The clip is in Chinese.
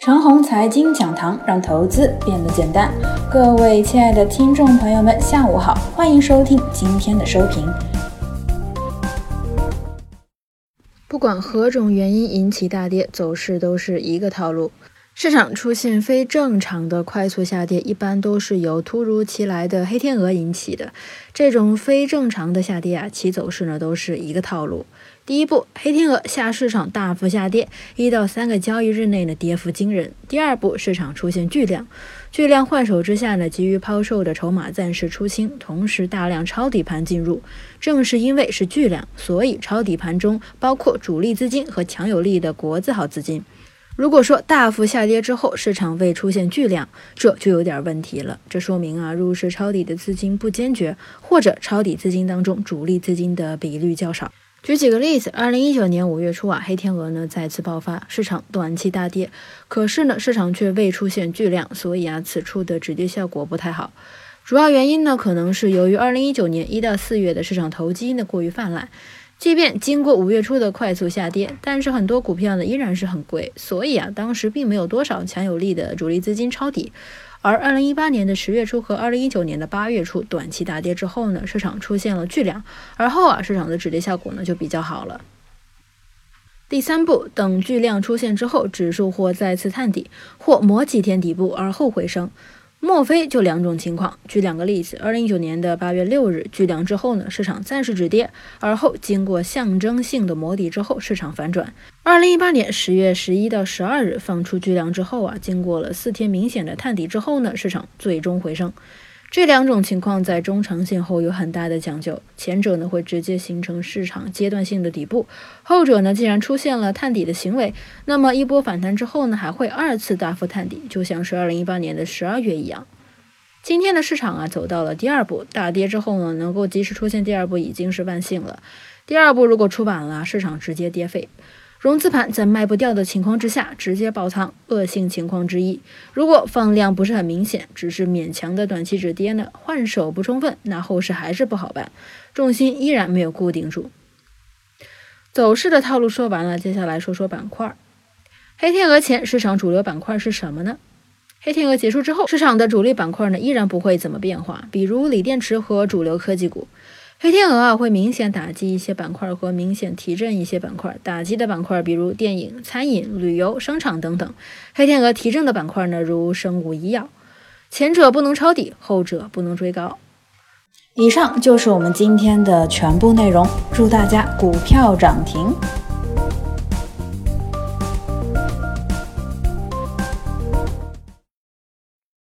长虹财经讲堂，让投资变得简单。各位亲爱的听众朋友们，下午好，欢迎收听今天的收评。不管何种原因引起大跌，走势都是一个套路。市场出现非正常的快速下跌，一般都是由突如其来的黑天鹅引起的。这种非正常的下跌啊，其走势呢都是一个套路。第一步，黑天鹅下市场大幅下跌，一到三个交易日内呢跌幅惊人。第二步，市场出现巨量，巨量换手之下呢，急于抛售的筹码暂时出清，同时大量抄底盘进入。正是因为是巨量，所以抄底盘中包括主力资金和强有力的国字号资金。如果说大幅下跌之后市场未出现巨量，这就有点问题了。这说明啊，入市抄底的资金不坚决，或者抄底资金当中主力资金的比率较少。举几个例子，二零一九年五月初啊，黑天鹅呢再次爆发，市场短期大跌，可是呢市场却未出现巨量，所以啊此处的止跌效果不太好。主要原因呢可能是由于二零一九年一到四月的市场投机呢过于泛滥。即便经过五月初的快速下跌，但是很多股票呢依然是很贵，所以啊，当时并没有多少强有力的主力资金抄底。而二零一八年的十月初和二零一九年的八月初短期大跌之后呢，市场出现了巨量，而后啊，市场的止跌效果呢就比较好了。第三步，等巨量出现之后，指数或再次探底，或磨几天底部而后回升。莫非就两种情况？举两个例子：二零一九年的八月六日巨量之后呢，市场暂时止跌，而后经过象征性的磨底之后，市场反转。二零一八年十月十一到十二日放出巨量之后啊，经过了四天明显的探底之后呢，市场最终回升。这两种情况在中长线后有很大的讲究，前者呢会直接形成市场阶段性的底部，后者呢既然出现了探底的行为，那么一波反弹之后呢还会二次大幅探底，就像是二零一八年的十二月一样。今天的市场啊走到了第二步大跌之后呢，能够及时出现第二步已经是万幸了，第二步如果出晚了，市场直接跌废。融资盘在卖不掉的情况之下直接爆仓，恶性情况之一。如果放量不是很明显，只是勉强的短期止跌呢，换手不充分，那后市还是不好办，重心依然没有固定住。走势的套路说完了，接下来说说板块。黑天鹅前市场主流板块是什么呢？黑天鹅结束之后，市场的主力板块呢依然不会怎么变化，比如锂电池和主流科技股。黑天鹅啊，会明显打击一些板块和明显提振一些板块。打击的板块比如电影、餐饮、旅游、商场等等。黑天鹅提振的板块呢，如生物医药。前者不能抄底，后者不能追高。以上就是我们今天的全部内容。祝大家股票涨停！